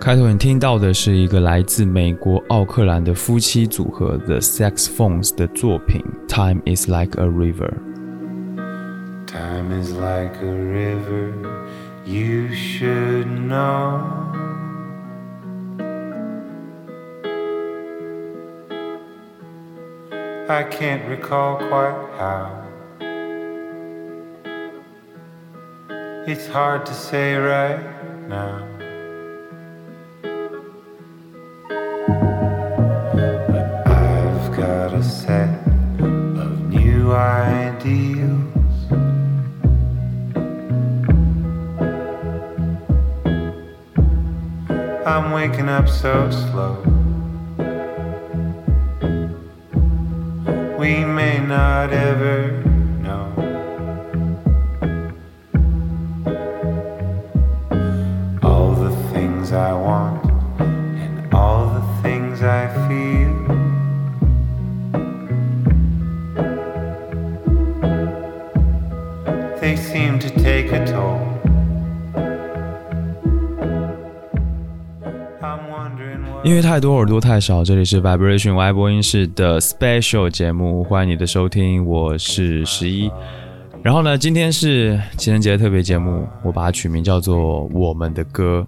开头你听到的是一个来自美国奥克兰的夫妻组合 The Saxophones 的作品《Time Is Like a River》。 Time is like a river, you should know. I can't recall quite how. It's hard to say right now. A set of new ideals. I'm waking up so slow. We may not ever 因为太多耳朵太少，这里是 Vibration Y 播音室的 Special 节目，欢迎你的收听，我是十一。然后呢，今天是情人节特别节目，我把它取名叫做《我们的歌》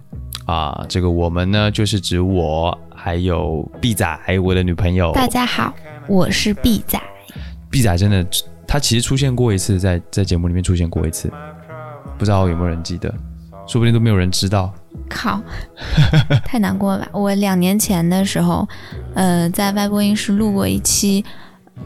啊。这个我们呢，就是指我还有 B 仔，还有我的女朋友。大家好，我是 B 仔。B 仔真的，他其实出现过一次，在在节目里面出现过一次，不知道有没有人记得，说不定都没有人知道。靠，太难过了吧！我两年前的时候，呃，在外播音室录过一期《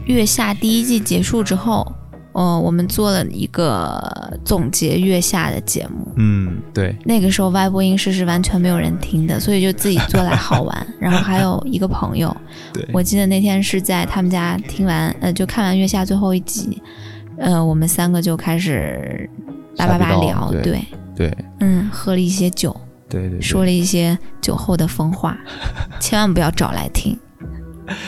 月下》第一季结束之后，呃，我们做了一个总结《月下》的节目。嗯，对，那个时候外播音室是完全没有人听的，所以就自己做来好玩。然后还有一个朋友，我记得那天是在他们家听完，呃，就看完《月下》最后一集，呃，我们三个就开始叭叭叭聊，对对，对，嗯，喝了一些酒。对对对，说了一些酒后的疯话，千万不要找来听。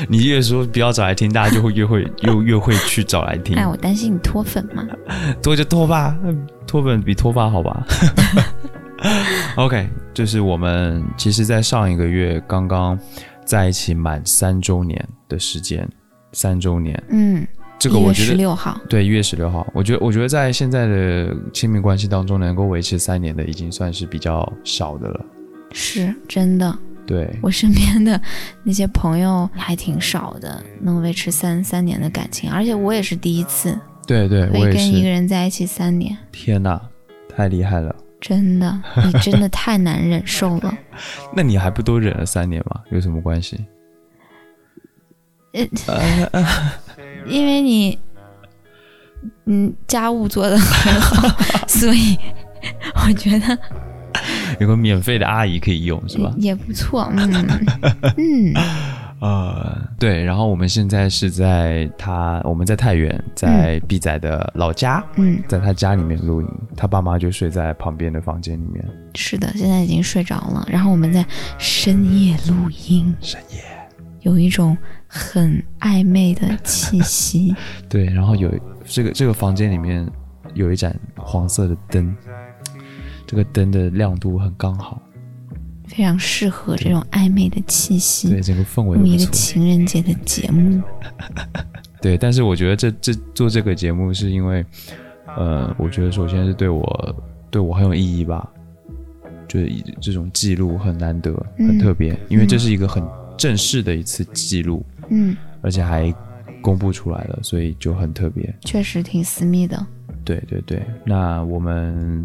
你越说不要找来听，大家就会越会 又越会去找来听。哎，我担心你脱粉嘛。脱就脱吧，脱粉比脱发好吧？OK，就是我们其实，在上一个月刚刚在一起满三周年的时间，三周年，嗯，这个我觉十得六号，对，一月十六号，我觉得我觉得在现在的亲密关系当中，能够维持三年的，已经算是比较少的了。是真的。对，我身边的那些朋友还挺少的，能维持三三年的感情，而且我也是第一次对对，我跟一个。人在一起三年，天哪，太厉害了！真的，你真的太难忍受了。那你还不都忍了三年吗？有什么关系？因为你，嗯，家务做的很好，所以我觉得有个免费的阿姨可以用，是吧？也不错。嗯嗯，呃，对，然后我们现在是在他，我们在太原，在 B 仔的老家，嗯，在他家里面录音，他爸妈就睡在旁边的房间里面。是的，现在已经睡着了。然后我们在深夜录音，深夜，有一种很暧昧的气息。对，然后有这个这个房间里面有一盏黄色的灯，这个灯的亮度很刚好，非常适合这种暧昧的气息对，整个氛围都录一个。情人节的节目。对，但是我觉得这这做这个节目是因为，呃，我觉得首先是对我对我很有意义吧，就是这种记录很难得，很嗯特别，因为这是一个很正式的一次记录，嗯，而且还公布出来了，所以就很特别。确实挺私密的。对对对，那我们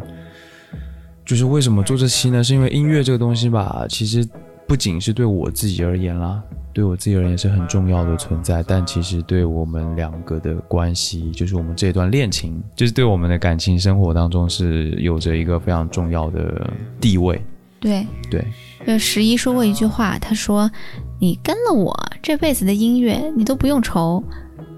就是为什么做这期呢？是因为音乐这个东西吧，其实不仅是对我自己而言啦，对我自己而言是很重要的存在，但其实对我们两个的关系，就是我们这段恋情，就是对我们的感情生活当中是有着一个非常重要的地位。对，对，就十一说过一句话，他说：“你跟了我这辈子的音乐，你都不用愁。”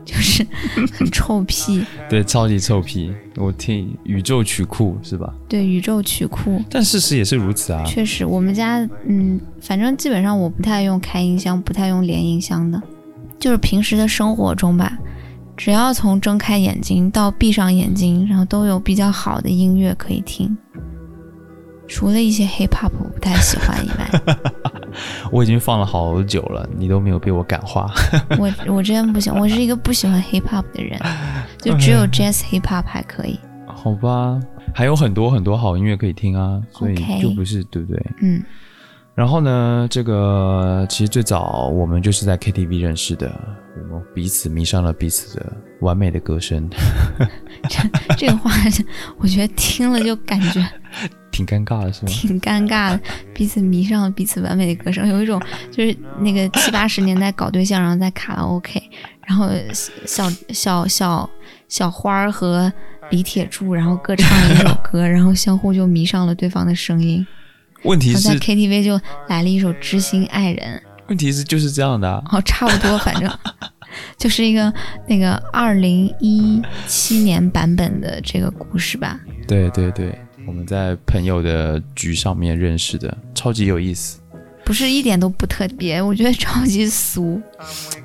就是很臭屁，对，超级臭屁，我听宇宙曲库是吧？对宇宙曲库。但事实也是如此啊。确实，我们家嗯，反正基本上我不太用开音箱，不太用连音箱的，就是平时的生活中吧，只要从睁开眼睛到闭上眼睛，然后都有比较好的音乐可以听。除了一些 hip hop 我不太喜欢以外，我已经放了好久了，你都没有被我感化。我我真不行，我是一个不喜欢 hip hop 的人，就只有 jazz hip hop 还可以。好吧，还有很多很多好音乐可以听啊，所以就不是对不对？嗯，然后呢，这个其实最早我们就是在 KTV 认识的，我们彼此迷上了彼此的完美的歌声，这 这个话我觉得听了就感觉 挺尴尬的是吗？挺尴尬的，彼此迷上了彼此完美的歌声，有一种就是那个七八十年代搞对象，然后在卡拉 OK，然后小小小小花儿和李铁柱，然后各唱一首歌，然后相互就迷上了对方的声音，问题是在，KTV 就来了一首《知心爱人》，问题是就是这样的、啊。哦，差不多，反正 就是一个那个二零一七年版本的这个故事吧。对对对，我们在朋友的局上面认识的，超级有意思。不是一点都不特别，我觉得超级俗。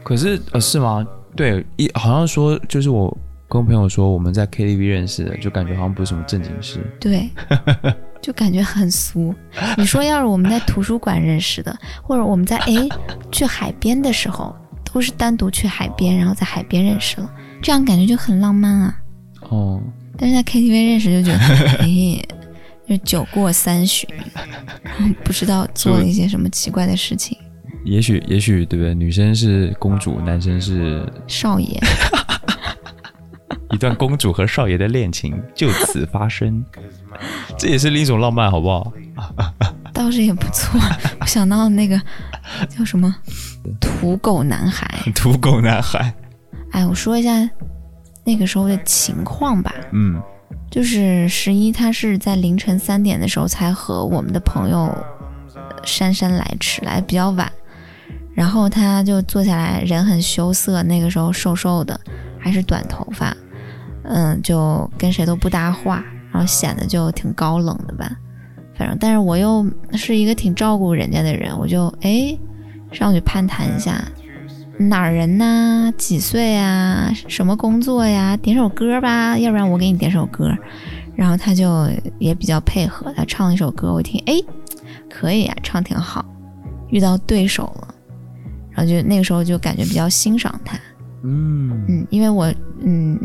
可是呃，是吗？对，一好像说就是我跟朋友说我们在 KTV 认识的，就感觉好像不是什么正经事。对，就感觉很俗。你说要是我们在图书馆认识的，或者我们在诶去海边的时候，都是单独去海边，然后在海边认识了，这样感觉就很浪漫啊。哦，但是在 KTV 认识就觉得，哎，就酒过三巡，然 后不知道做了一些什么奇怪的事情。也许也许对不对？女生是公主，男生是少爷，一段公主和少爷的恋情就此发生，这也是另一种浪漫，好不好？倒是也不错。我想到那个叫什么土狗男孩。土狗男孩，哎，我说一下那个时候的情况吧。嗯就是十一，他是在凌晨三点的时候才和我们的朋友呃姗姗来迟，来得比较晚。然后他就坐下来，人很羞涩，那个时候瘦瘦的，还是短头发，嗯，就跟谁都不搭话，然后显得就挺高冷的吧。反正，但是我又是一个挺照顾人家的人，我就哎上去攀谈一下，哪儿人呐？几岁啊？什么工作呀？点首歌吧，要不然我给你点首歌。然后他就也比较配合，他唱了一首歌，我一听，哎，可以啊、唱挺好。遇到对手了，然后就那个时候就感觉比较欣赏他，嗯嗯，因为我，嗯，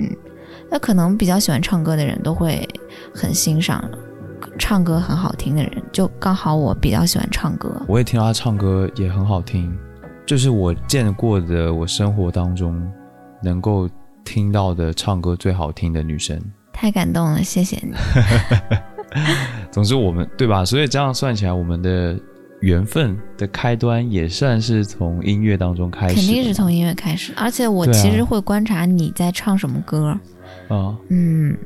那可能比较喜欢唱歌的人都会很欣赏唱歌很好听的人，就刚好我比较喜欢唱歌，我也听到他唱歌也很好听，就是我见过的我生活当中能够听到的唱歌最好听的女生。太感动了，谢谢你。总之，我们对吧？所以这样算起来，我们的缘分的开端也算是从音乐当中开始肯，定是从音乐开始，而且我其实会观察你在唱什么歌，啊，嗯，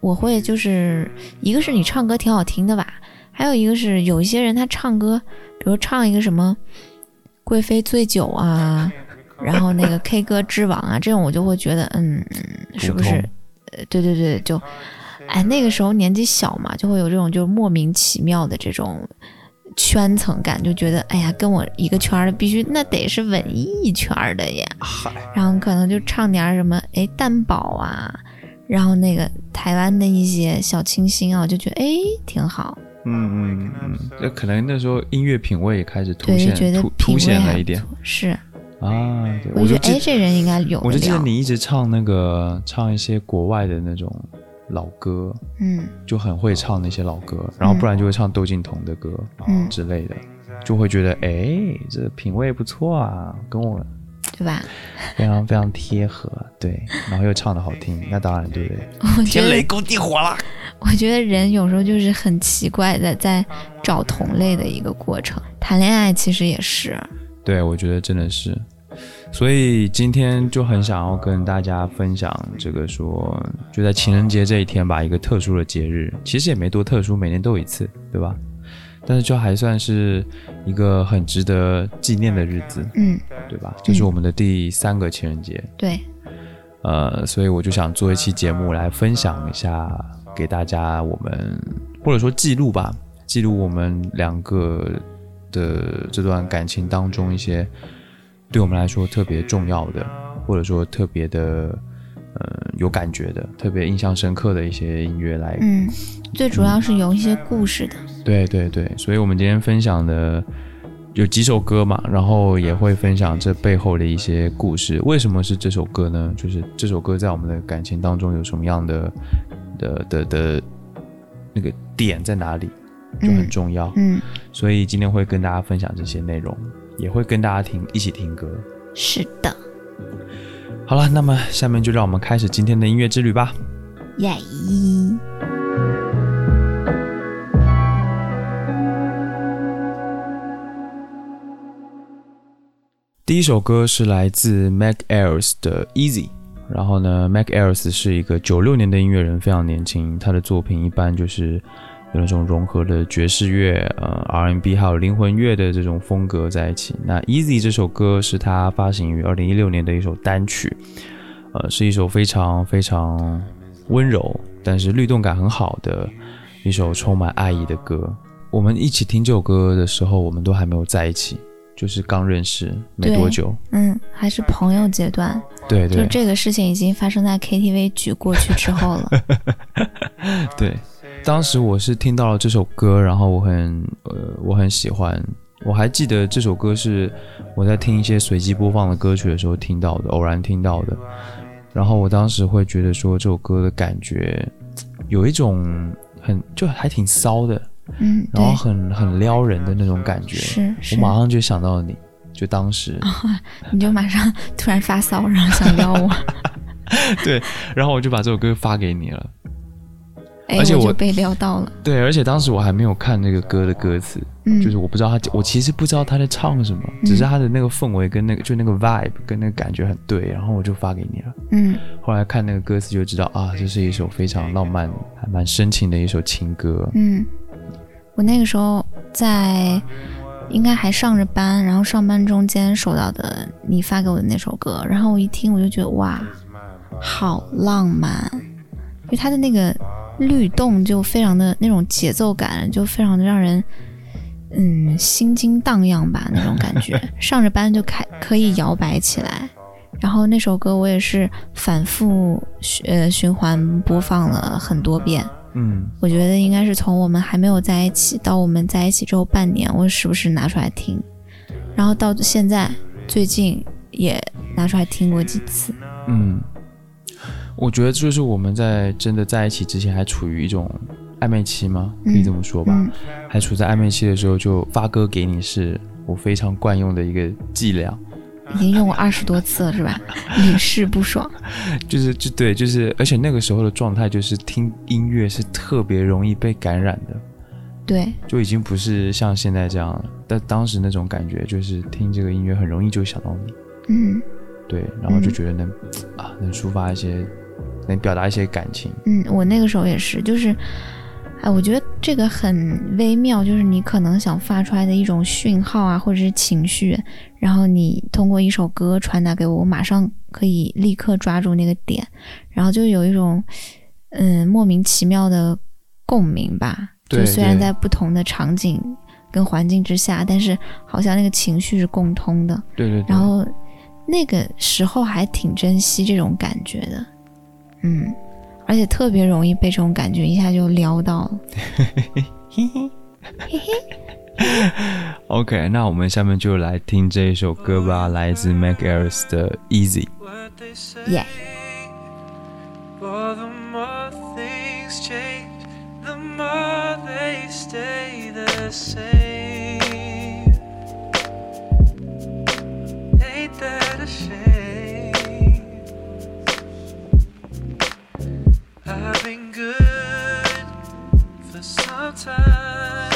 我会就是一个是你唱歌挺好听的吧，还有一个是有一些人他唱歌，比如唱一个什么《贵妃醉酒》啊，然后那个 K 歌之王啊，这种我就会觉得，嗯，嗯是不是？呃，对对对，就，哎，那个时候年纪小嘛，就会有这种就是莫名其妙的这种圈层感，就觉得哎呀，跟我一个圈的必须那得是文艺圈的呀，然后可能就唱点什么哎蛋堡啊，然后那个台湾的一些小清新啊，我就觉得哎挺好，嗯嗯嗯，那可能那时候音乐品味也开始凸显觉得凸显了一点。是，啊。对，我觉得哎这人应该有我就记得你一直唱那个唱一些国外的那种老歌，嗯就很会唱那些老歌，然后不然就会唱窦靖童的歌嗯，之类的，就会觉得哎，这品味不错啊，跟我对吧？非常非常贴合，对，然后又唱的好听，那当然对不对？我觉得勾地火了。我觉得人有时候就是很奇怪的，在找同类的一个过程。谈恋爱其实也是，对，我觉得真的是，所以今天就很想要跟大家分享这个说，就在情人节这一天吧，一个特殊的节日，其实也没多特殊，每年都有一次，对吧？但是就还算是一个很值得纪念的日子，嗯，对吧？就是我们的第三个情人节，对，呃，所以我就想做一期节目来分享一下，给大家我们或者说记录吧，记录我们两个的这段感情当中一些对我们来说特别重要的，或者说特别的呃有感觉的、特别印象深刻的一些音乐来。嗯，最主要是有一些故事的。对对对，所以我们今天分享的有几首歌嘛，然后也会分享这背后的一些故事。为什么是这首歌呢？就是这首歌在我们的感情当中有什么样的的的的那个点在哪里，就很重要。嗯，所以今天会跟大家分享这些内容，也会跟大家听一起听歌。是的，好了，那么下面就让我们开始今天的音乐之旅吧。耶！第一首歌是来自 Mac Ayres 的 Easy。然后呢，Mac Ayres 是一个九六年的音乐人，非常年轻。他的作品一般就是有那种融合了爵士乐、呃 R&B 还有灵魂乐的这种风格在一起。那 Easy 这首歌是他发行于二零一六年的一首单曲，呃，是一首非常非常温柔，但是律动感很好的一首充满爱意的歌。我们一起听这首歌的时候，我们都还没有在一起，就是刚认识没多久。嗯，还是朋友阶段。对对，就这个事情已经发生在 KTV 举过去之后了。对，当时我是听到了这首歌，然后我很呃我很喜欢。我还记得这首歌是我在听一些随机播放的歌曲的时候听到的，偶然听到的。然后我当时会觉得说这首歌的感觉有一种很就还挺骚的，嗯，然后，很很撩人的那种感觉。是是我，马上就想到了你，就当时，你就马上突然发骚，然后想撩我，对，然后我就把这首歌发给你了。哎，而且我被撩到了。对，而且当时我还没有看那个歌的歌词，嗯，就是我不知道他，我其实不知道他在唱什么，只是他的那个氛围跟那个就那个 vibe 跟那个感觉很对，然后我就发给你了。嗯后来看那个歌词就知道啊，这是一首非常浪漫、还蛮深情的一首情歌。嗯，我那个时候在应该还上着班，然后上班中间收到的你发给我的那首歌，然后我一听我就觉得哇，好浪漫，因为他的那个律动就非常的那种节奏感，就非常的让人嗯心惊荡漾吧那种感觉，上着班就开可以摇摆起来。然后那首歌我也是反复循呃循环播放了很多遍，嗯，我觉得应该是从我们还没有在一起到我们在一起之后半年，我时不时拿出来听，然后到现在最近也拿出来听过几次。嗯，我觉得就是我们在真的在一起之前还处于一种暧昧期吗？可以这么说吧？嗯还处在暧昧期的时候，就发歌给你是我非常惯用的一个伎俩。已经用过二十多次了，是吧？屡试不爽。就是就对，就是而且那个时候的状态就是听音乐是特别容易被感染的，对，就已经不是像现在这样了。但当时那种感觉就是听这个音乐很容易就想到你，嗯对，然后就觉得能、啊能抒发一些，能表达一些感情。嗯，我那个时候也是，就是，哎，我觉得这个很微妙，就是你可能想发出来的一种讯号啊，或者是情绪，然后你通过一首歌传达给我，我马上可以立刻抓住那个点，然后就有一种嗯莫名其妙的共鸣吧。对就虽然在不同的场景跟环境之下，但是好像那个情绪是共通的。对对对，然后那个时候还挺珍惜这种感觉的，嗯，而且特别容易被这种感觉一下就撩到了。OK，那我们下面就来听这一首歌吧，来自 Mac Ayres 的 Easy。what they say. Yeah. For the more things change, the more they stay the same. Ain't that a shame? I've been good for some time.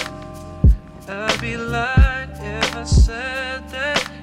I'd be lying if I said that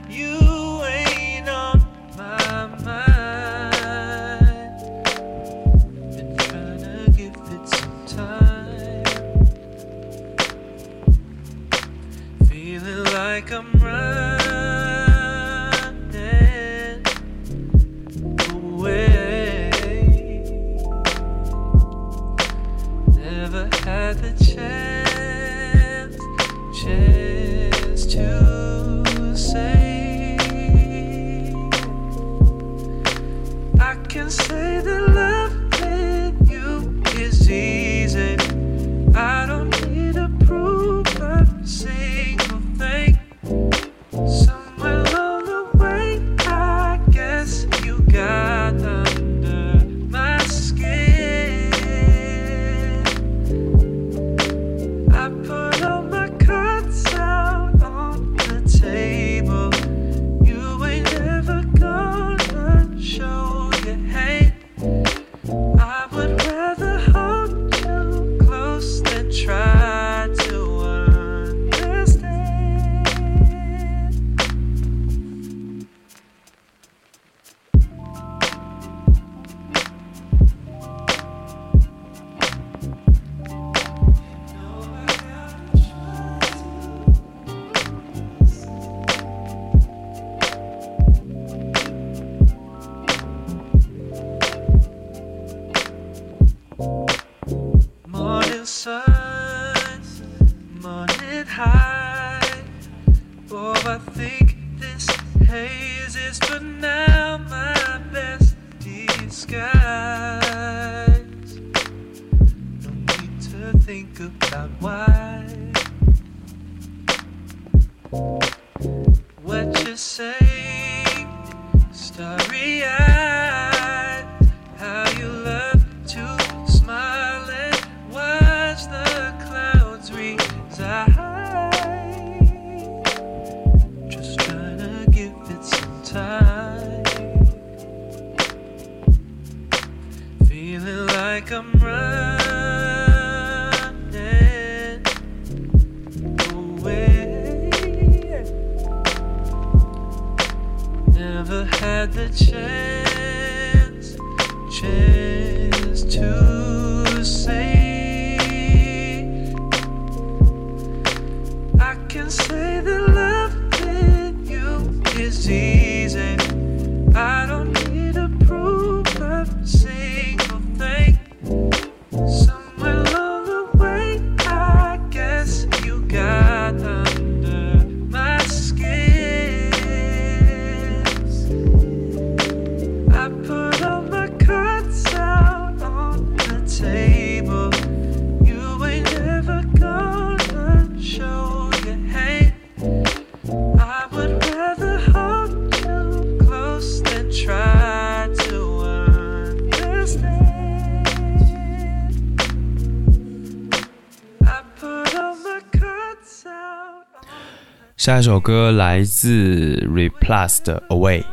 下一首歌来自 Replus 的 Away，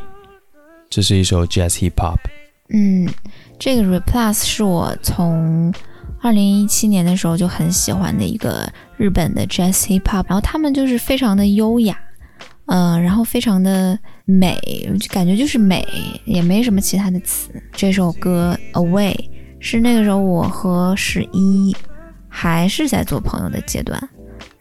这是一首 Jazz Hip Hop。嗯，这个 Replus 是我从二零一七年的时候就很喜欢的一个日本的 Jazz Hip Hop，然后他们就是非常的优雅，嗯、然后非常的美，就感觉就是美，也没什么其他的词。这首歌 Away 是那个时候我和十一还是在做朋友的阶段，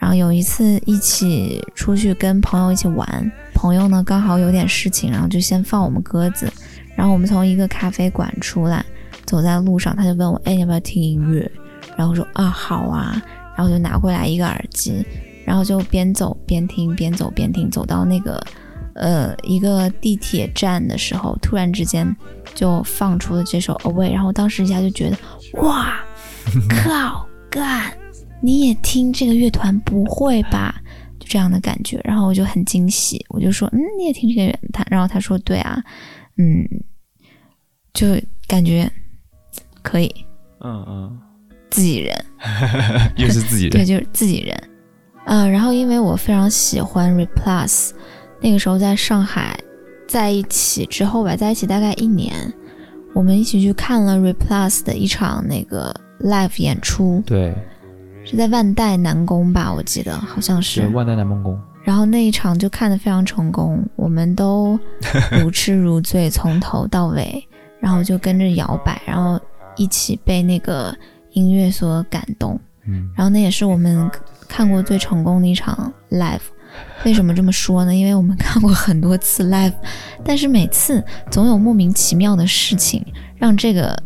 然后有一次一起出去跟朋友一起玩，朋友呢刚好有点事情，然后就先放我们鸽子。然后我们从一个咖啡馆出来，走在路上，他就问我：“哎，你要不要听音乐？”然后我说：“啊，好啊。”然后就拿过来一个耳机，然后就边走边听，边走边听，走到那个呃一个地铁站的时候，突然之间就放出了这首《Away》，然后当时一下就觉得哇，靠，干，你也听这个乐团？不会吧？就这样的感觉，然后我就很惊喜，我就说：“嗯，你也听这个乐团？”然后他说：“对啊。”嗯，就感觉可以嗯嗯，自己人，又是自己人对，就是自己人。呃，然后因为我非常喜欢 Replus，那个时候在上海在一起之后吧，在一起大概一年，我们一起去看了 Replus 的一场那个 live 演出，对，是在万代南宫吧，我记得好像是。万代南梦宫。然后那一场就看得非常成功，我们都 如痴如醉，从头到尾，然后就跟着摇摆，然后一起被那个音乐所感动。嗯，然后那也是我们看过最成功的一场 live。为什么这么说呢？因为我们看过很多次 live，但是每次总有莫名其妙的事情让这个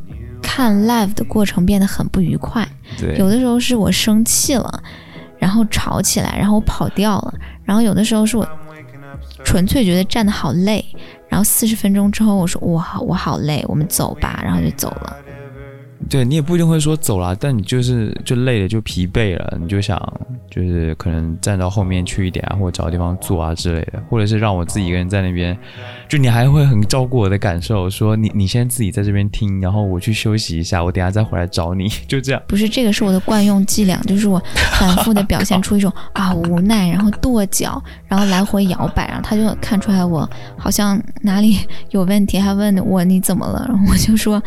看 live 的过程变得很不愉快。对，有的时候是我生气了，然后吵起来，然后我跑掉了；然后有的时候是我纯粹觉得站得好累，然后四十分钟之后，我说我好我好累，我们走吧，然后就走了。对你也不一定会说走啦，但你就是就累了，就疲惫了，你就想就是可能站到后面去一点啊，或者找个地方坐啊之类的，或者是让我自己一个人在那边，就你还会很照顾我的感受，说你你先自己在这边听，然后我去休息一下，我等下再回来找你，就这样。不是这个是我的惯用伎俩，就是我反复的表现出一种啊无奈，然后跺脚，然后来回摇摆，然后他就看出来我好像哪里有问题，还问我你怎么了，然后我就说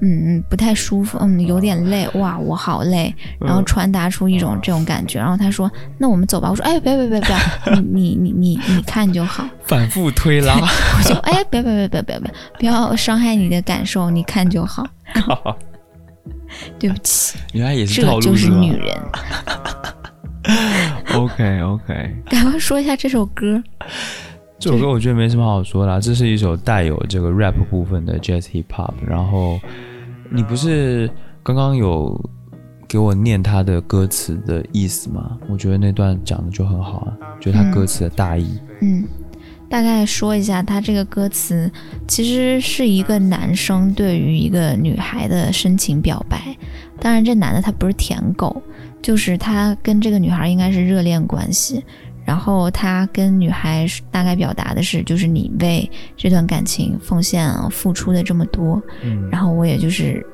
嗯嗯不太舒服，嗯有点累，哇我好累，然后传达出一种这种感觉，然后他说那我们走吧，我说哎别别别别，你你你你你看就好，反复推拉，我就哎别别别别别别不要伤害你的感受，你看就好，对不起，原来也是套这就是女人。？OK OK，赶快说一下这首歌。这首歌我觉得没什么好说的啊，这是一首带有这个 rap 部分的 jazz hip hop。然后你不是刚刚有给我念他的歌词的意思吗？我觉得那段讲的就很好啊，就是他歌词的大意。嗯，大概说一下，他这个歌词其实是一个男生对于一个女孩的深情表白。当然，这男的他不是舔狗，就是他跟这个女孩应该是热恋关系。然后他跟女孩大概表达的是，就是你为这段感情奉献啊付出的这么多，嗯然后我也就是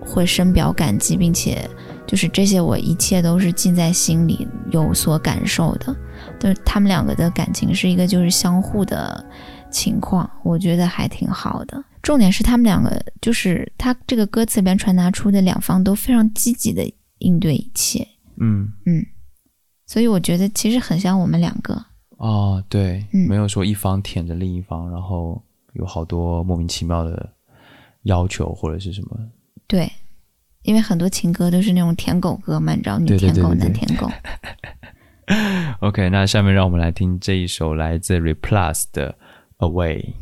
会深表感激，并且就是这些我一切都是尽在心里，有所感受的。就是他们两个的感情是一个就是相互的情况，我觉得还挺好的。重点是他们两个就是他这个歌词里边传达出的两方都非常积极的应对一切，嗯嗯，所以我觉得其实很像我们两个，哦，对，嗯没有说一方舔着另一方，然后有好多莫名其妙的要求或者是什么。对，因为很多情歌都是那种舔狗歌嘛，你知道，女舔狗、男舔狗。OK，那下面让我们来听这一首来自 Replus 的 Away。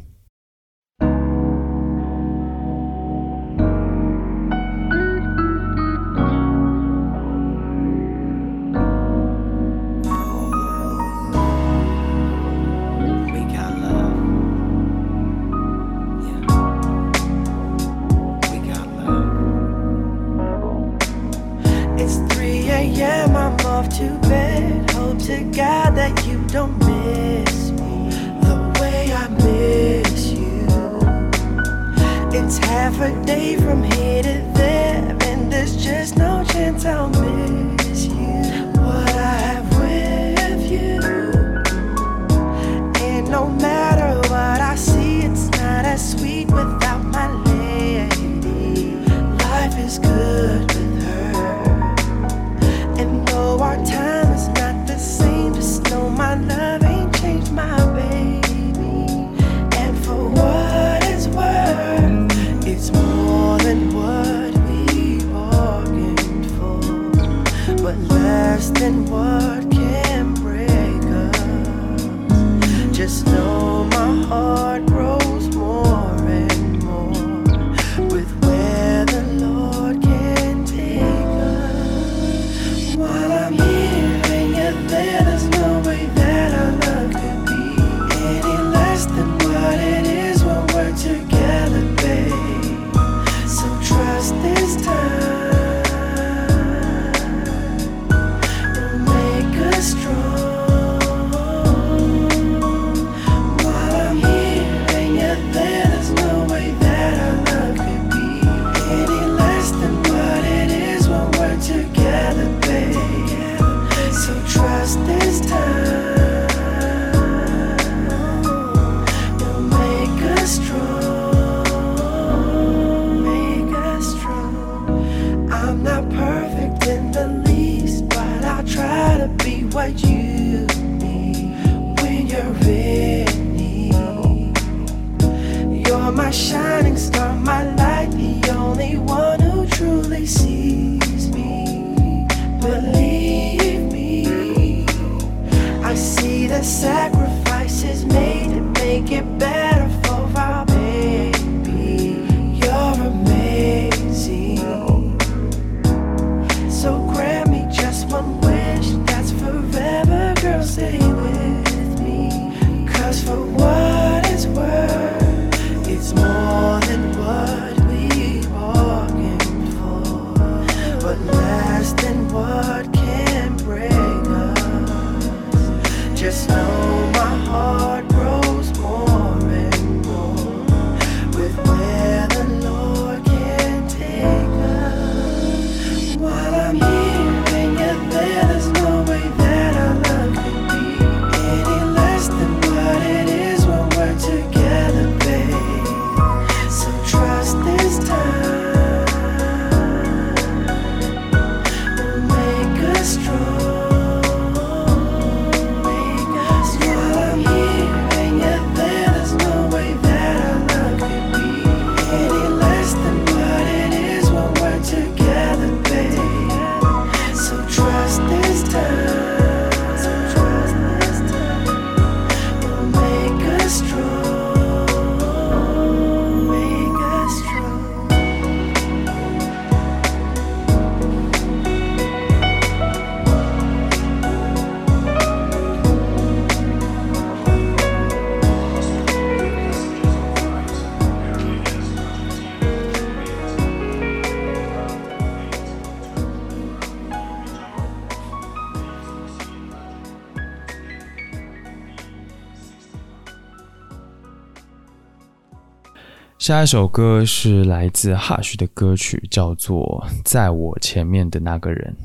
下一首歌是来自 Hush 的歌曲，叫做《在我前面的那个人》。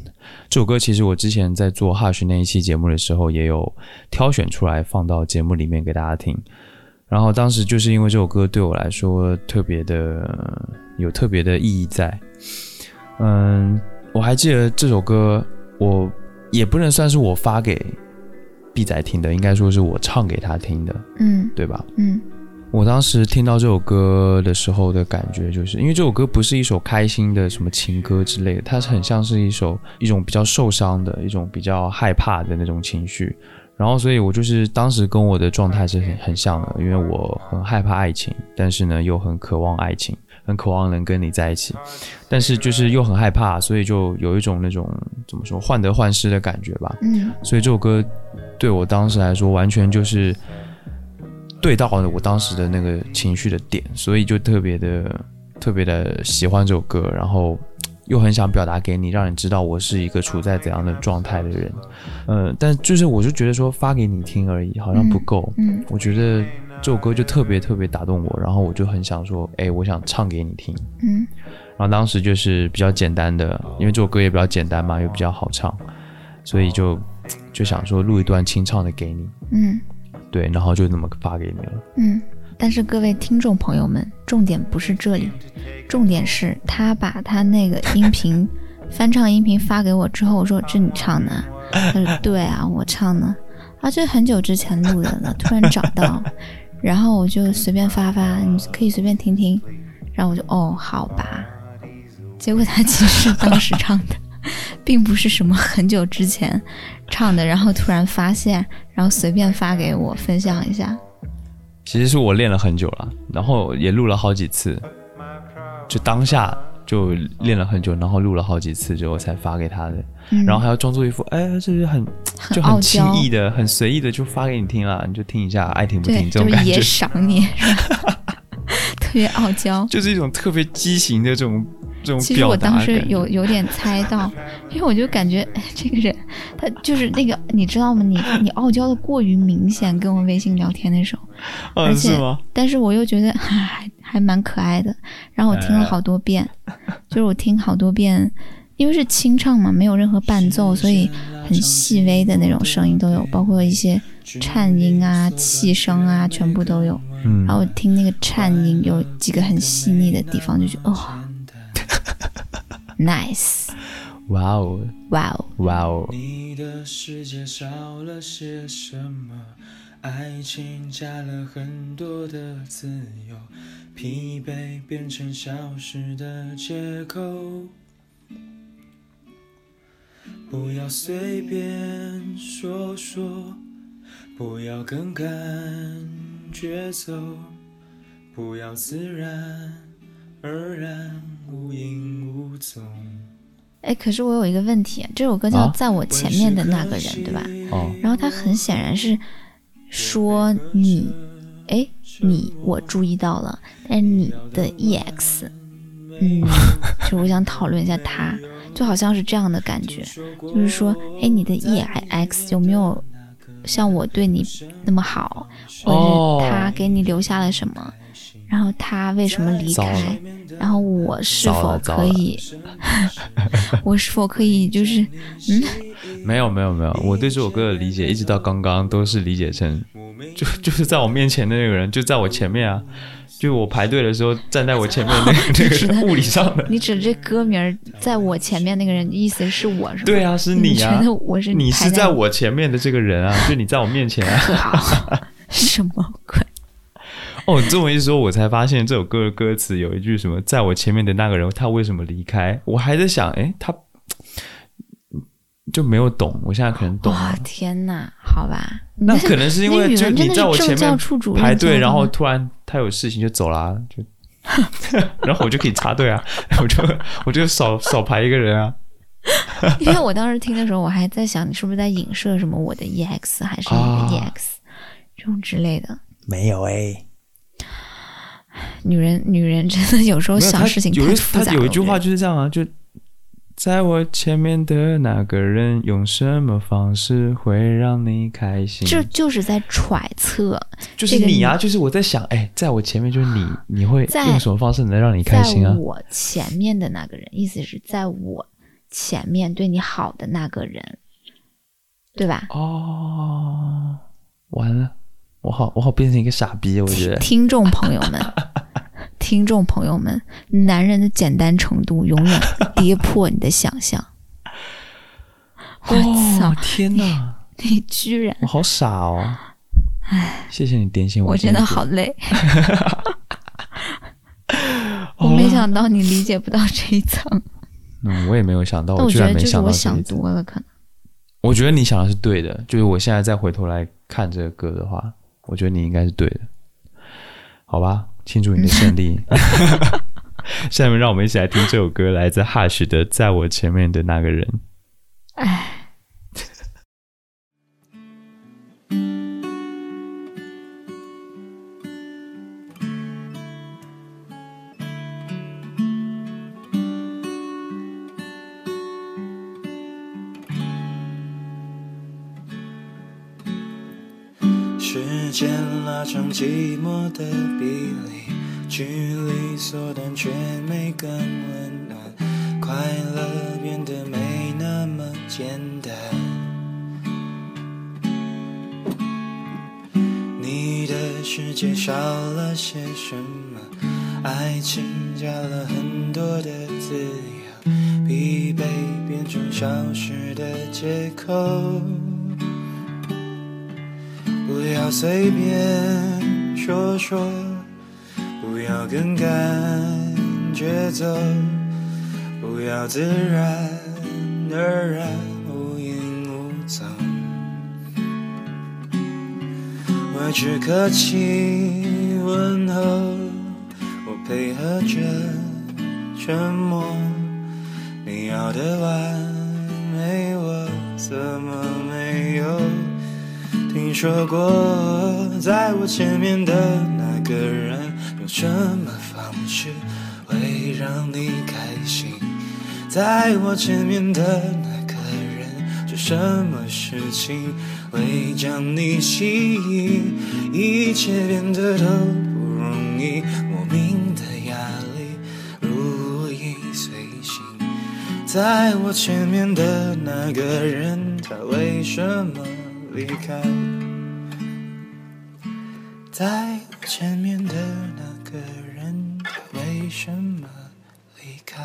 这首歌其实我之前在做 Hush 那一期节目的时候，也有挑选出来放到节目里面给大家听。然后当时就是因为这首歌对我来说特别的有特别的意义在。嗯，我还记得这首歌，我也不能算是我发给 B 仔听的，应该说是我唱给他听的，嗯对吧？嗯我当时听到这首歌的时候的感觉，就是因为这首歌不是一首开心的什么情歌之类的，它是很像是一首一种比较受伤的一种比较害怕的那种情绪。然后，所以我就是当时跟我的状态是很很像的，因为我很害怕爱情，但是呢又很渴望爱情，很渴望能跟你在一起，但是就是又很害怕，所以就有一种那种怎么说患得患失的感觉吧。嗯所以这首歌对我当时来说，完全就是对到了我当时的那个情绪的点，所以就特别的特别的喜欢这首歌，然后又很想表达给你，让你知道我是一个处在怎样的状态的人。嗯，但就是我就觉得说发给你听而已，好像不够。嗯我觉得这首歌就特别特别打动我，然后我就很想说，哎，我想唱给你听。嗯然后当时就是比较简单的，因为这首歌也比较简单嘛，又比较好唱，所以就就想说录一段清唱的给你，嗯对，然后就那么发给你了。嗯。但是各位听众朋友们，重点不是这里，重点是他把他那个音频翻唱音频发给我之后，我说这你唱的啊？他说 对啊，我唱的啊，这很久之前录的了，突然找到，然后我就随便发发，你可以随便听听，然后我就哦好吧，结果他其实当时唱的，并不是什么很久之前唱的，然后突然发现，然后随便发给我分享一下，其实是我练了很久了，然后也录了好几次，就当下就练了很久，然后录了好几次之后才发给他的，嗯，然后还要装作一副哎，这是很就很轻，易的、很随意的就发给你听了，你就听一下，爱听不，听这就是也种感觉，赏你，特别傲娇。就是一种特别畸形的这种这种其实我当时有有点猜到，因为我就感觉哎，这个人他就是那个，你知道吗？你你傲娇的过于明显，跟我微信聊天的时候，而嗯且是？但是我又觉得还还蛮可爱的。然后我听了好多遍，就是我听好多遍，因为是清唱嘛，没有任何伴奏，所以很细微的那种声音都有，包括一些颤音啊、气声啊，全部都有。嗯然后我听那个颤音有几个很细腻的地方，就觉得哦，nice，哇哦哇哦，哇哦，你的世界少了些什么？爱情加了很多的自由，疲惫变成消失的借口。不要随便说说，不要跟感觉走，不要自然而然无影无踪。哎，可是我有一个问题，这首歌叫啊《在我前面的那个人》，对吧？哦，然后他很显然是说你，哎，你我注意到了，但是你的 EX，嗯，就我想讨论一下他，就好像是这样的感觉，就是说，哎，你的 EX 有没有像我对你那么好，或哦者是他给你留下了什么？然后他为什么离开？然后我是否可以，我是否可以就是，嗯，没有没有没有，我对这首歌的理解一直到刚刚都是理解成，就就是在我面前的那个人就在我前面啊，就我排队的时候站在我前面那个 那个是物理上的，你指这歌名在我前面那个人，意思是我是吗？对啊，是你你啊觉，得我是你排是在我前面的这个人啊，就你在我面前啊。什么鬼？哦，你这么一说，我才发现这首歌的歌词有一句什么，在我前面的那个人他为什么离开？我还在想，哎，他就没有懂，我现在可能懂哇了。天哪，好吧，那可能是因为就你在我前面处主任排队，然后突然他有事情就走啦，就，然后我就可以插队啊，我就我就少少排一个人啊。因为我当时听的时候，我还在想你是不是在影射什么我的 EX 还是你的啊 EX、这种之类的。没有哎、女人，女人真的有时候想事情太有一他复杂了。有一句话就是这样啊，就在我前面的那个人用什么方式会让你开心？这就是在揣测，就是你啊，就是我在想，哎，在我前面就是你，你会用什么方式能让你开心啊在？我前面的那个人，意思是在我前面对你好的那个人，对吧？哦，完了，我好，我好变成一个傻逼，我觉得。听众朋友们，听众朋友们，男人的简单程度永远跌破你的想象。我操哦，！天哪，你居然，我好傻哦！哎，谢谢你点醒我我真的好累。我没想到你理解不到这一层，嗯，我也没有想到，我居然没想到想多了，可能。我觉得你想的是对的，就是我现在再回头来看这个歌的话，我觉得你应该是对的，好吧？庆祝你的胜利。下面让我们一起来听这首歌，来自 Hush 的《在我前面的那个人》。唉，时间拉长寂寞的比例，距离缩短却没更温暖，快乐变得没那么简单。你的世界少了些什么？爱情加了很多的自由，疲惫变成消失的借口。随便说说，不要跟感觉走，不要自然而然无影无踪。我只客气问候，我配合着沉默。你要的完美，我怎么？听说过，在我前面的那个人用什么方式会让你开心？在我前面的那个人做什么事情会将你吸引？一切变得都不容易，莫名的压力如影随形。在我前面的那个人，他为什么离开？在前面的那个人，他为什么离开？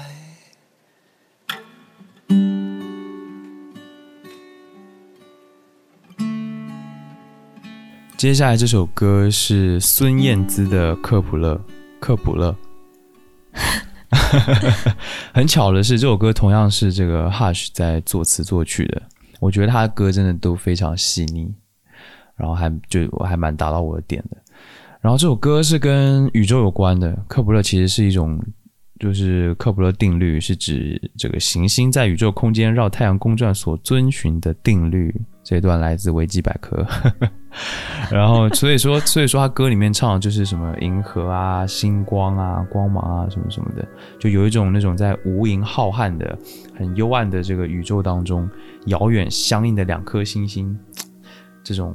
接下来这首歌是孙燕姿的《克普勒》，克普勒。很巧的是，这首歌同样是这个 Hush 在作词作曲的。我觉得他的歌真的都非常细腻，然后还就我还蛮打到我的点的。然后这首歌是跟宇宙有关的，克普勒其实是一种，就是克普勒定律，是指这个行星在宇宙空间绕太阳公转所遵循的定律。这一段来自维基百科。然后所以说，所以说他歌里面唱的就是什么银河啊、星光啊、光芒啊什么什么的，就有一种那种在无垠浩瀚的、很幽暗的这个宇宙当中，遥远相应的两颗星星，这种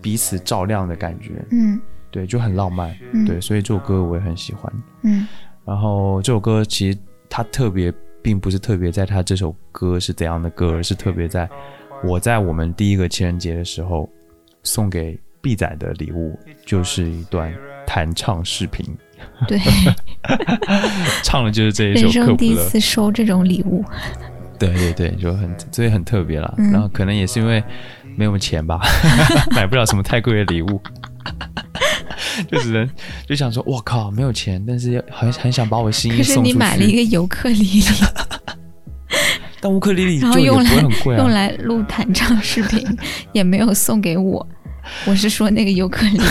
彼此照亮的感觉，嗯对，就很浪漫。嗯，对，所以这首歌我也很喜欢。嗯然后这首歌其实它特别，并不是特别在它这首歌是怎样的歌，而是特别在我在我们第一个情人节的时候送给毕仔的礼物，就是一段弹唱视频，对，唱的就是这一首人《。生第一次收这种礼物，对对对，就很所以很特别啦。嗯然后可能也是因为没有钱吧，买不了什么太贵的礼物。就只能就想说，我靠，没有钱，但是要很很想把我心意可是你。买了一个尤克里里，但乌克丽丽然后就用来。用来录弹唱视频，也没有送给我。我是说那个尤克里里，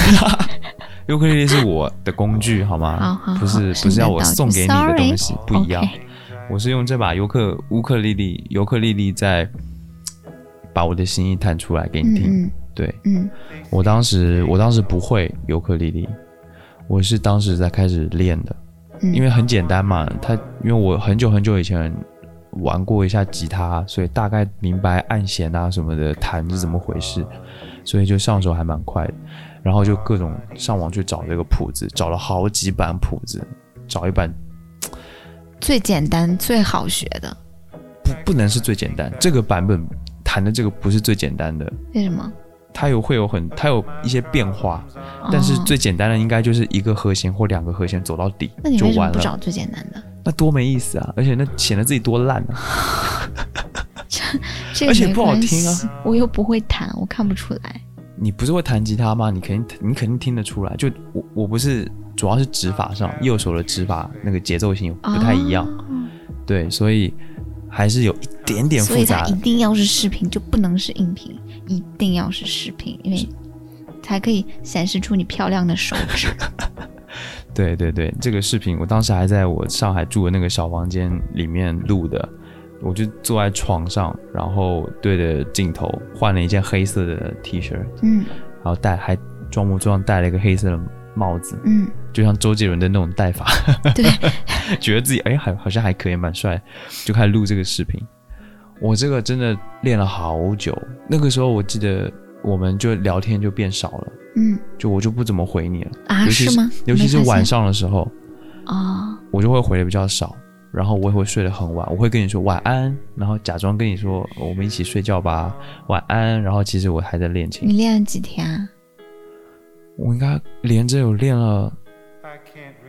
尤克里里是我的工具，好吗？好好好，不是不是要我送给你的东西，不一样。我是用这把尤克乌克丽丽尤克丽丽在把我的心意弹出来给你听。嗯对嗯我当时我当时不会尤克里里，我是当时在开始练的，嗯，因为很简单嘛。它因为我很久很久以前玩过一下吉他，所以大概明白按弦啊什么的弹是怎么回事，所以就上手还蛮快的。然后就各种上网去找这个谱子，找了好几版谱子，找一版最简单、最好学的，不不能是最简单，这个版本弹的这个不是最简单的，为什么？它有会有很它有一些变化，但是哦最简单的应该就是一个和弦或两个和弦走到底就完了，不找最简单的？那多没意思啊！而且那显得自己多烂啊！这个没 而且不好听啊，我又不会弹，我看不出来。你不是会弹吉他吗？你肯定你肯定听得出来。就我我不是主要是指法上，右手的指法那个节奏性不太一样，哦对，所以还是有一点点复杂所以它一。定要是视频，就不能是音频，一定要是视频，因为才可以显示出你漂亮的手指。对对对，这个视频我当时还在我上海住的那个小房间里面录的，我就坐在床上，然后对着镜头换了一件黑色的 T 恤，嗯然后戴还装模作样戴了一个黑色的帽子，嗯，就像周杰伦的那种戴法，对，觉得自己哎还好像还可以，蛮帅，就开始录这个视频。我这个真的练了好久，那个时候我记得我们就聊天就变少了，嗯。就我就不怎么回你了，啊，尤其是吗？尤其是晚上的时候，哦，我就会回的比较少，然后我也会睡得很晚，我会跟你说晚安，然后假装跟你说我们一起睡觉吧，晚安，然后其实我还在练琴，你练了几天啊？我应该连着有练了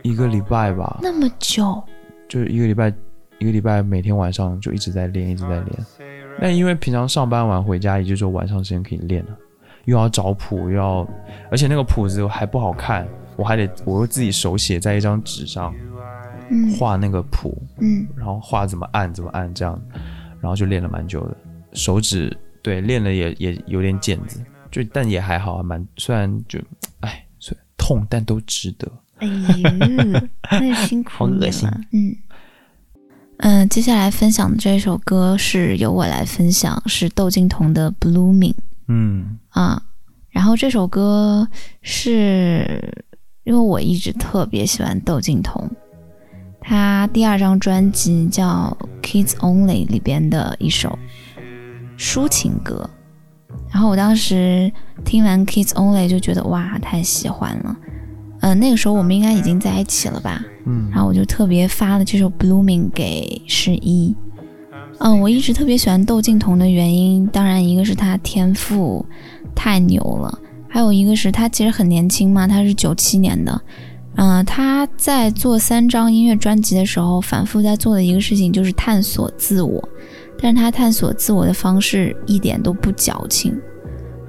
一个礼拜吧，那么久？就是一个礼拜，一个礼拜每天晚上就一直在练，一直在练。那因为平常上班晚回家，也就是说晚上时间可以练了，又要找谱，又要，而且那个谱子还不好看，我还得我又自己手写在一张纸上嗯。画那个谱，嗯，然后画怎么按怎么按这样，然后就练了蛮久的，手指对练了也也有点茧子，就但也还好，还蛮虽然就哎虽然痛，但都值得。哎呦，那辛苦你好恶心了。嗯嗯、接下来分享的这首歌是由我来分享，是窦靖童的《Blooming》。嗯啊，然后这首歌是因为我一直特别喜欢窦靖童，他第二张专辑叫《Kids Only》里边的一首抒情歌，然后我当时听完《Kids Only》就觉得哇，太喜欢了。嗯、那个时候我们应该已经在一起了吧？嗯然后我就特别发了这首《Blooming》给十一。嗯，我一直特别喜欢窦靖童的原因，当然一个是他天赋太牛了，还有一个是他其实很年轻嘛，他是九七年的。嗯、他在做三张音乐专辑的时候，反复在做的一个事情就是探索自我，但是他探索自我的方式一点都不矫情。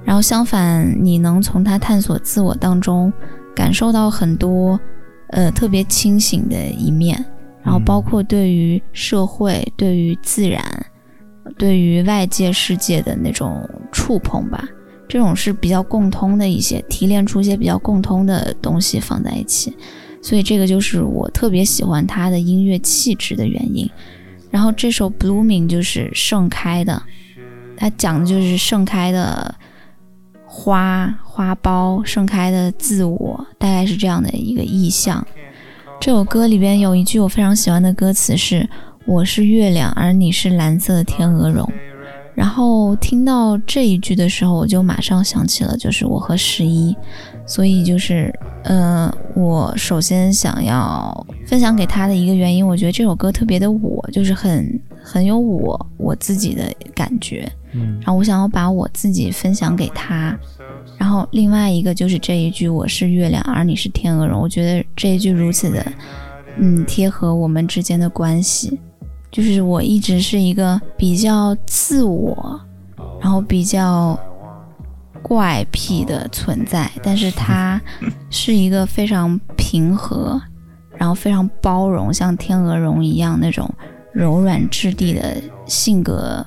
然后相反，你能从他探索自我当中感受到很多呃特别清醒的一面，然后包括对于社会、对于自然、对于外界世界的那种触碰吧，这种是比较共通的一些提炼出一些比较共通的东西放在一起，所以这个就是我特别喜欢他的音乐气质的原因。然后这首《Blooming》就是盛开的，它讲的就是盛开的花花苞，盛开的自我，大概是这样的一个意象。这首歌里边有一句我非常喜欢的歌词是“我是月亮，而你是蓝色的天鹅绒”。然后听到这一句的时候，我就马上想起了就是我和十一，所以就是呃，我首先想要分享给他的一个原因，我觉得这首歌特别的我，就是很很有我我自己的感觉。嗯然后我想要把我自己分享给他。然后另外一个就是这一句“我是月亮，而你是天鹅绒”，我觉得这一句如此的，嗯，贴合我们之间的关系。就是我一直是一个比较自我，然后比较怪癖的存在，但是他是一个非常平和，然后非常包容，像天鹅绒一样那种柔软质地的性格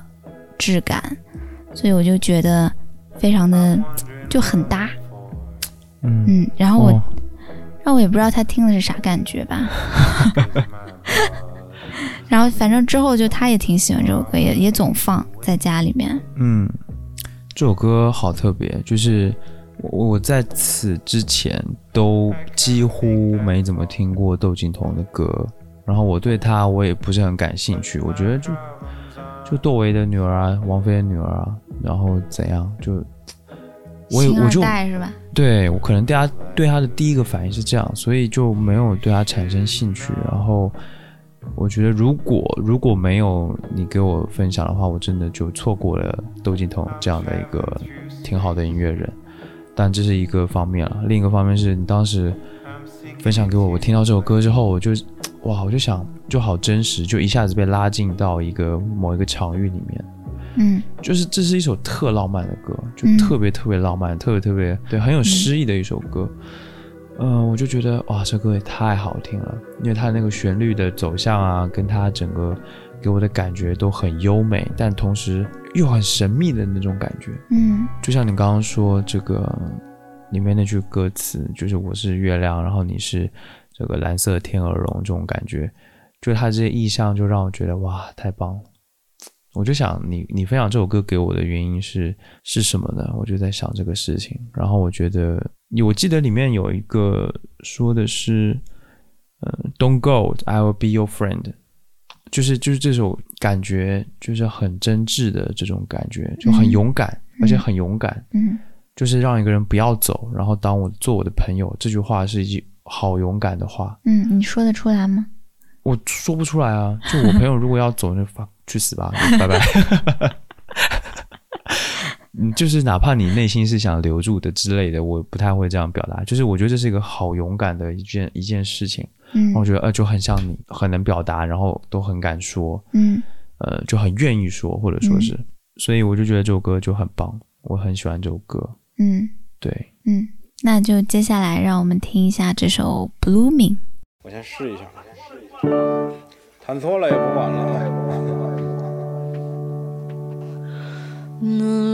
质感，所以我就觉得非常的就很搭，嗯嗯，然后我、哦让我也不知道他听的是啥感觉吧。然后反正之后就他也挺喜欢这首歌，也也总放在家里面。嗯，这首歌好特别，就是我我在此之前都几乎没怎么听过窦靖童的歌，然后我对他我也不是很感兴趣，我觉得就就窦唯的女儿啊，王菲的女儿啊，然后怎样就。我也我就？对我可能对他对他的第一个反应是这样，所以就没有对他产生兴趣。然后我觉得，如果如果没有你给我分享的话，我真的就错过了窦靖童这样的一个挺好的音乐人。但这是一个方面了，另一个方面是你当时分享给我，我听到这首歌之后，我就哇，我就想就好真实，就一下子被拉进到一个某一个场域里面。嗯就是这是一首特浪漫的歌，就嗯特别特别浪漫，特别特别对，很有诗意的一首歌。嗯、我就觉得哇，这歌也太好听了，因为它那个旋律的走向啊，跟它整个给我的感觉都很优美，但同时又很神秘的那种感觉。嗯就像你刚刚说这个里面那句歌词，就是我是月亮，然后你是这个蓝色天鹅绒这种感觉，就他这些意象就让我觉得哇，太棒了。我就想你你分享这首歌给我的原因是是什么呢？我就在想这个事情，然后我觉得我记得里面有一个说的是，呃，Don't go, I will be your friend，就是就是这首感觉，就是很真挚的这种感觉，就很嗯勇敢，而且很勇敢，嗯就是让一个人不要走，然后当我做我的朋友。这句话是一句好勇敢的话，嗯，你说得出来吗？我说不出来啊。就我朋友如果要走，就发去死吧，拜拜。嗯，就是哪怕你内心是想留住的之类的，我不太会这样表达。就是我觉得这是一个好勇敢的一件一件事情。嗯我觉得呃，就很像你，很能表达，然后都很敢说，嗯呃，就很愿意说，或者说是，所以我就觉得这首歌就很棒，我很喜欢这首歌。嗯对，嗯，那就接下来让我们听一下这首《Blooming》。我先试一下，弹错了也不管了。The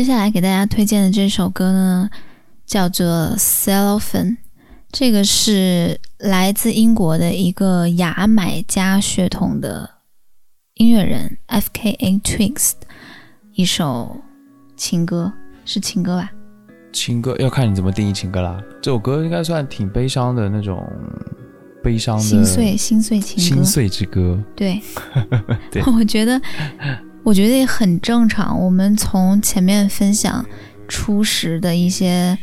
接下来给大家推荐的这首歌呢，叫做《Cellophane》，这个是来自英国的一个牙买加血统的音乐人 F.K.A. Twigs 的一首情歌，是情歌吧？情歌要看你怎么定义情歌啦。这首歌应该算挺悲伤的那种悲伤的心碎心碎情歌，心碎之歌。对，对 我觉得，我觉得也很正常。我们从前面分享初识的一些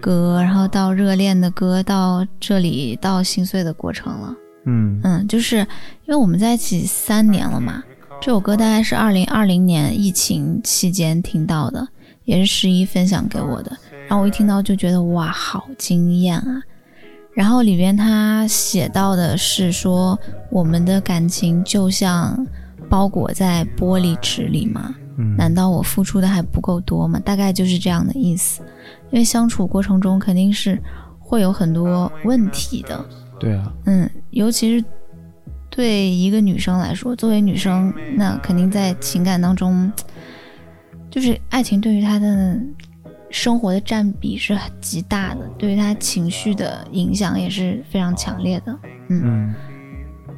歌，然后到热恋的歌，到这里到心碎的过程了。嗯嗯，就是因为我们在一起三年了嘛，这首歌大概是二零二零年疫情期间听到的，也是十一分享给我的。然后我一听到就觉得哇，好惊艳啊！然后里边他写到的是说，我们的感情就像包裹在玻璃纸里嘛，嗯，难道我付出的还不够多吗？大概就是这样的意思。因为相处过程中肯定是会有很多问题的，对啊，嗯，尤其是对一个女生来说，作为女生，那肯定在情感当中，就是爱情对于她的生活的占比是极大的，对于她情绪的影响也是非常强烈的。嗯，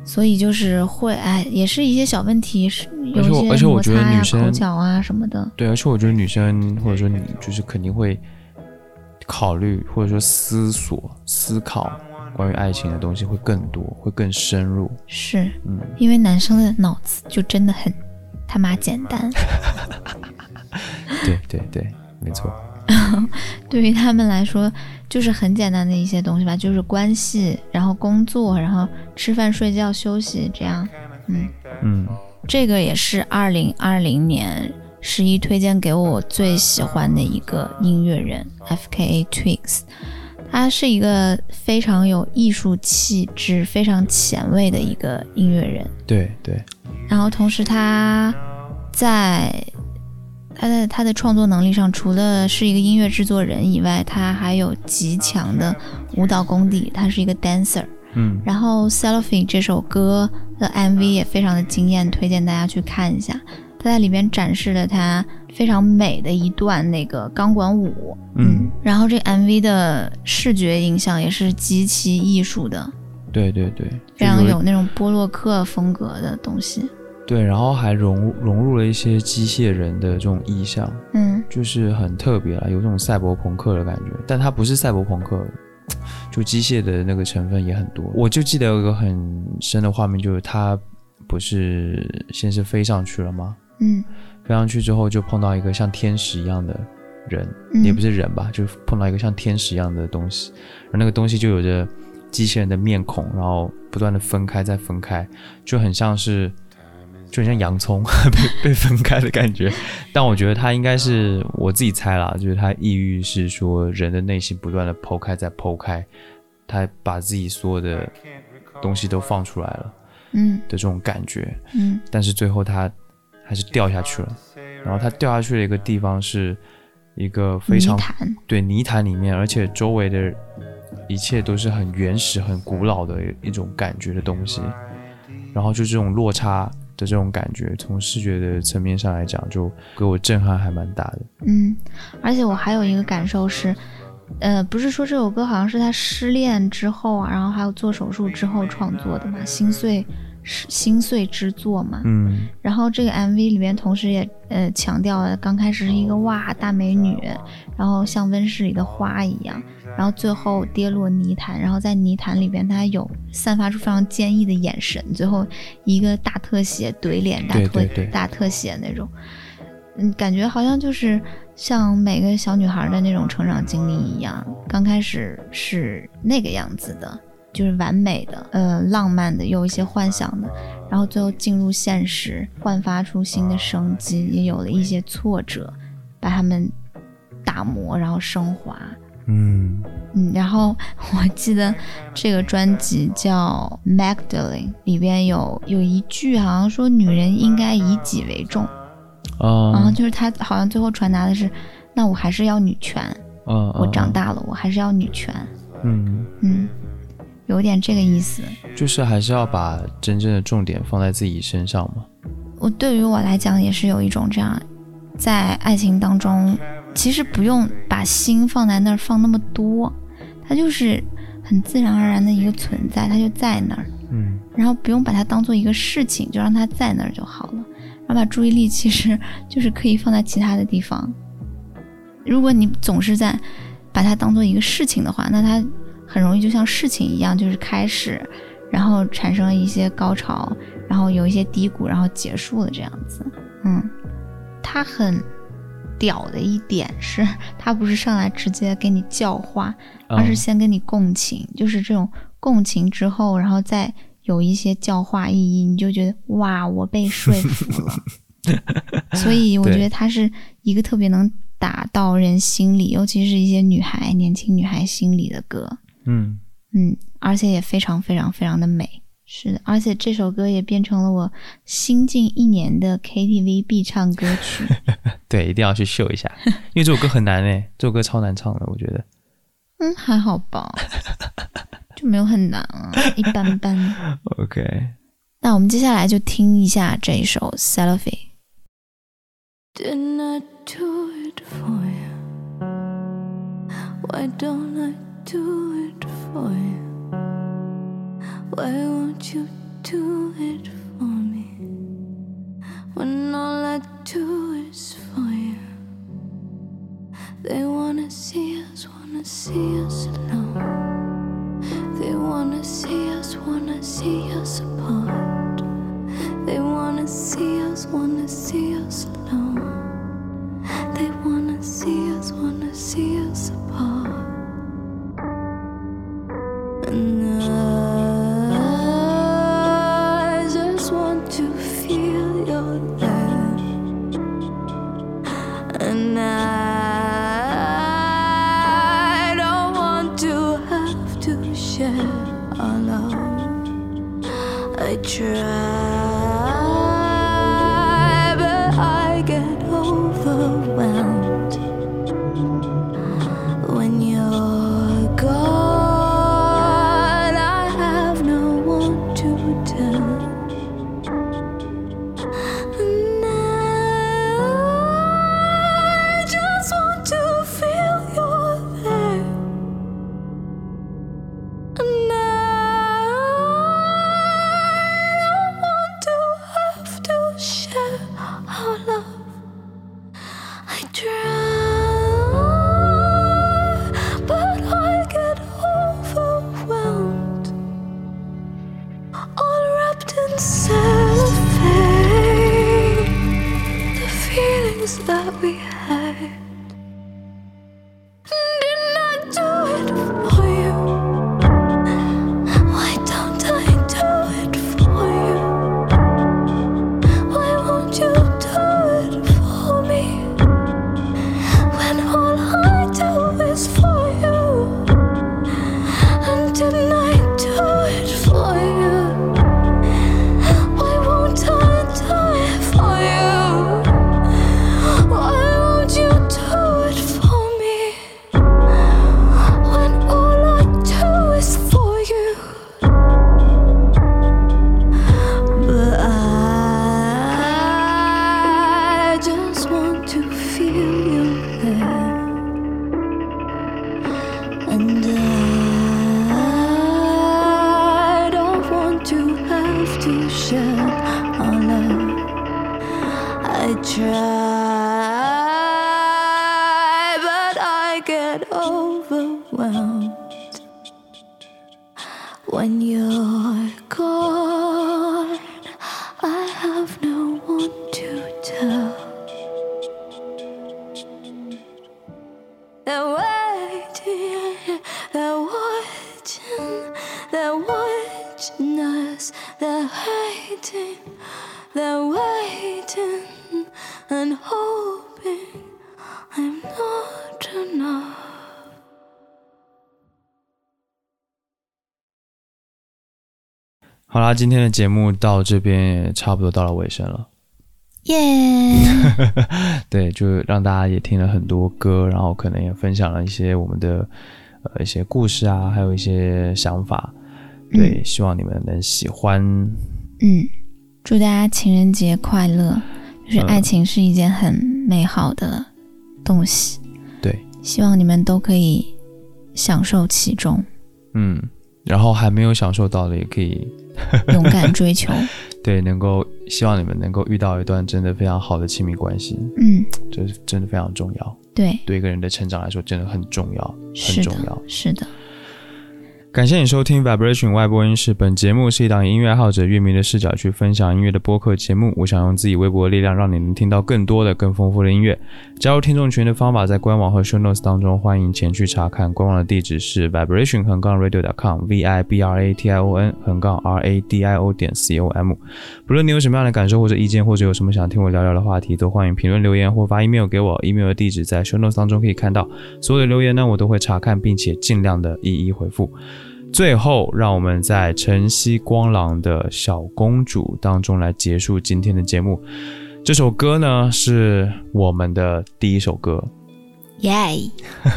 所以就是会，哎，也是一些小问题，是有而且我一些而且我觉得女生口角啊什么的。对，而且我觉得女生或者说你就是肯定会考虑或者说思索思考关于爱情的东西会更多，会更深入。是嗯，因为男生的脑子就真的很他妈简单，对对对，没错。对于他们来说就是很简单的一些东西吧，就是关系，然后工作，然后吃饭、睡觉、休息这样。嗯，嗯这个也是二零二零年十一推荐给我最喜欢的一个音乐人 F.K.A. Twigs，他是一个非常有艺术气质、非常前卫的一个音乐人。对对，然后同时他在他在他的创作能力上，除了是一个音乐制作人以外，他还有极强的舞蹈功底，他是一个 dancer。嗯然后《Selfie》这首歌的 MV 也非常的惊艳，推荐大家去看一下。他在里边展示了他非常美的一段那个钢管舞，嗯，然后这 MV 的视觉影响也是极其艺术的，对对对，非常有那种波洛克风格的东西。对，然后还融融入了一些机械人的这种意象，嗯就是很特别啦，有这种赛博朋克的感觉，但它不是赛博朋克，就机械的那个成分也很多。我就记得有一个很深的画面，就是它不是先是飞上去了吗？嗯飞上去之后就碰到一个像天使一样的人，嗯，也不是人吧，就是碰到一个像天使一样的东西，然后那个东西就有着机器人的面孔，然后不断的分开再分开，就很像是。就很像洋葱 被被分开的感觉，但我觉得他应该是我自己猜啦，就是他抑郁是说人的内心不断的剖开再剖开，他把自己所有的东西都放出来了嗯。的这种感觉，嗯。但是最后他还是掉下去了，然后他掉下去的一个地方是一个非常泥，对泥潭里面，而且周围的一切都是很原始、很古老的一种感觉的东西，然后就这种落差的这种感觉，从视觉的层面上来讲，就给我震撼还蛮大的。嗯，而且我还有一个感受是，呃，不是说这首歌好像是他失恋之后啊，然后还有做手术之后创作的嘛，心碎心碎之作嘛。嗯。然后这个 MV 里面同时也呃强调了，刚开始是一个哇大美女，然后像温室里的花一样，然后最后跌落泥潭，然后在泥潭里边它有散发出非常坚毅的眼神，最后一个大特写怼脸大特大特写那种，嗯，感觉好像就是像每个小女孩的那种成长经历一样，刚开始是那个样子的。就是完美的，呃，浪漫的，有一些幻想的，然后最后进入现实，焕发出新的生机，也有了一些挫折，把它们打磨，然后升华。嗯。嗯，然后我记得这个专辑叫《Magdalene》，里边有有一句好像说女人应该以己为重，啊然后就是他好像最后传达的是，那我还是要女权，嗯，我长大了，我还是要女权。嗯，嗯，有点这个意思。就是还是要把真正的重点放在自己身上嘛。我对于我来讲也是有一种这样在爱情当中，其实不用把心放在那儿放那么多，它就是很自然而然的一个存在，它就在那儿。嗯然后不用把它当做一个事情，就让它在那儿就好了。然后把注意力 其实就是可以放在其他的地方。如果你总是在把它当做一个事情的话，那它很容易就像事情一样，就是开始，然后产生一些高潮，然后有一些低谷，然后结束了这样子。嗯，他很屌的一点是，他不是上来直接给你教化，而是嗯先跟你共情，就是这种共情之后，然后再有一些教化意义，你就觉得哇，我被 说服了。所以我觉得他是一个特别能打到人心里，尤其是一些女孩、年轻女孩心里的歌。嗯嗯，而且也非常非常非常的美。是的，而且这首歌也变成了我新近一年的 KTV 必唱歌曲。对，一定要去秀一下，因为这首歌很难诶，这首歌超难唱的，我觉得。嗯，还好吧，就没有很难啊，一般般。OK，那我们接下来就听一下这一首《Selfie》。Didn't I do it for you? Why don't I do it for you? Why won't you do it for me? When all I do is for you. They wanna see us, wanna see us alone. They wanna see us, wanna see us apart. I try, but I get overwhelmed when you. 好啦，今天的节目到这边也差不多到了尾声了。耶、对，就让大家也听了很多歌，然后可能也分享了一些我们的呃一些故事啊，还有一些想法。对，希望你们能喜欢。嗯，祝大家情人节快乐！就是嗯爱情是一件很美好的东西，对，希望你们都可以享受其中，嗯，然后还没有享受到的也可以，勇敢追求。对，能够希望你们能够遇到一段真的非常好的亲密关系，嗯，这是真的非常重要，对，对一个人的成长来说真的很重要，很重要的。，是的。感谢你收听 Vibration 外播音室。本节目是一档音乐爱好者乐迷的视角去分享音乐的播客节目。我想用自己微薄的力量，让你能听到更多的、更丰富的音乐。加入听众群的方法在官网和 show notes 当中，欢迎前去查看。官网的地址是 vibration 横杠 radio.com，v i b r a t i o n 横杠 r a d i o 点 c o m。不论你有什么样的感受或者意见，或者有什么想听我聊聊的话题，都欢迎评论留言或发 email 给我。email 的地址在 show notes 当中可以看到。所有的留言呢，我都会查看，并且尽量的一一回复。最后，让我们在晨曦光朗的小公主当中来结束今天的节目。这首歌呢，是我们的第一首歌，耶、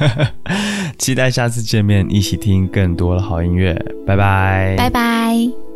期待下次见面，一起听更多的好音乐。拜拜，拜拜。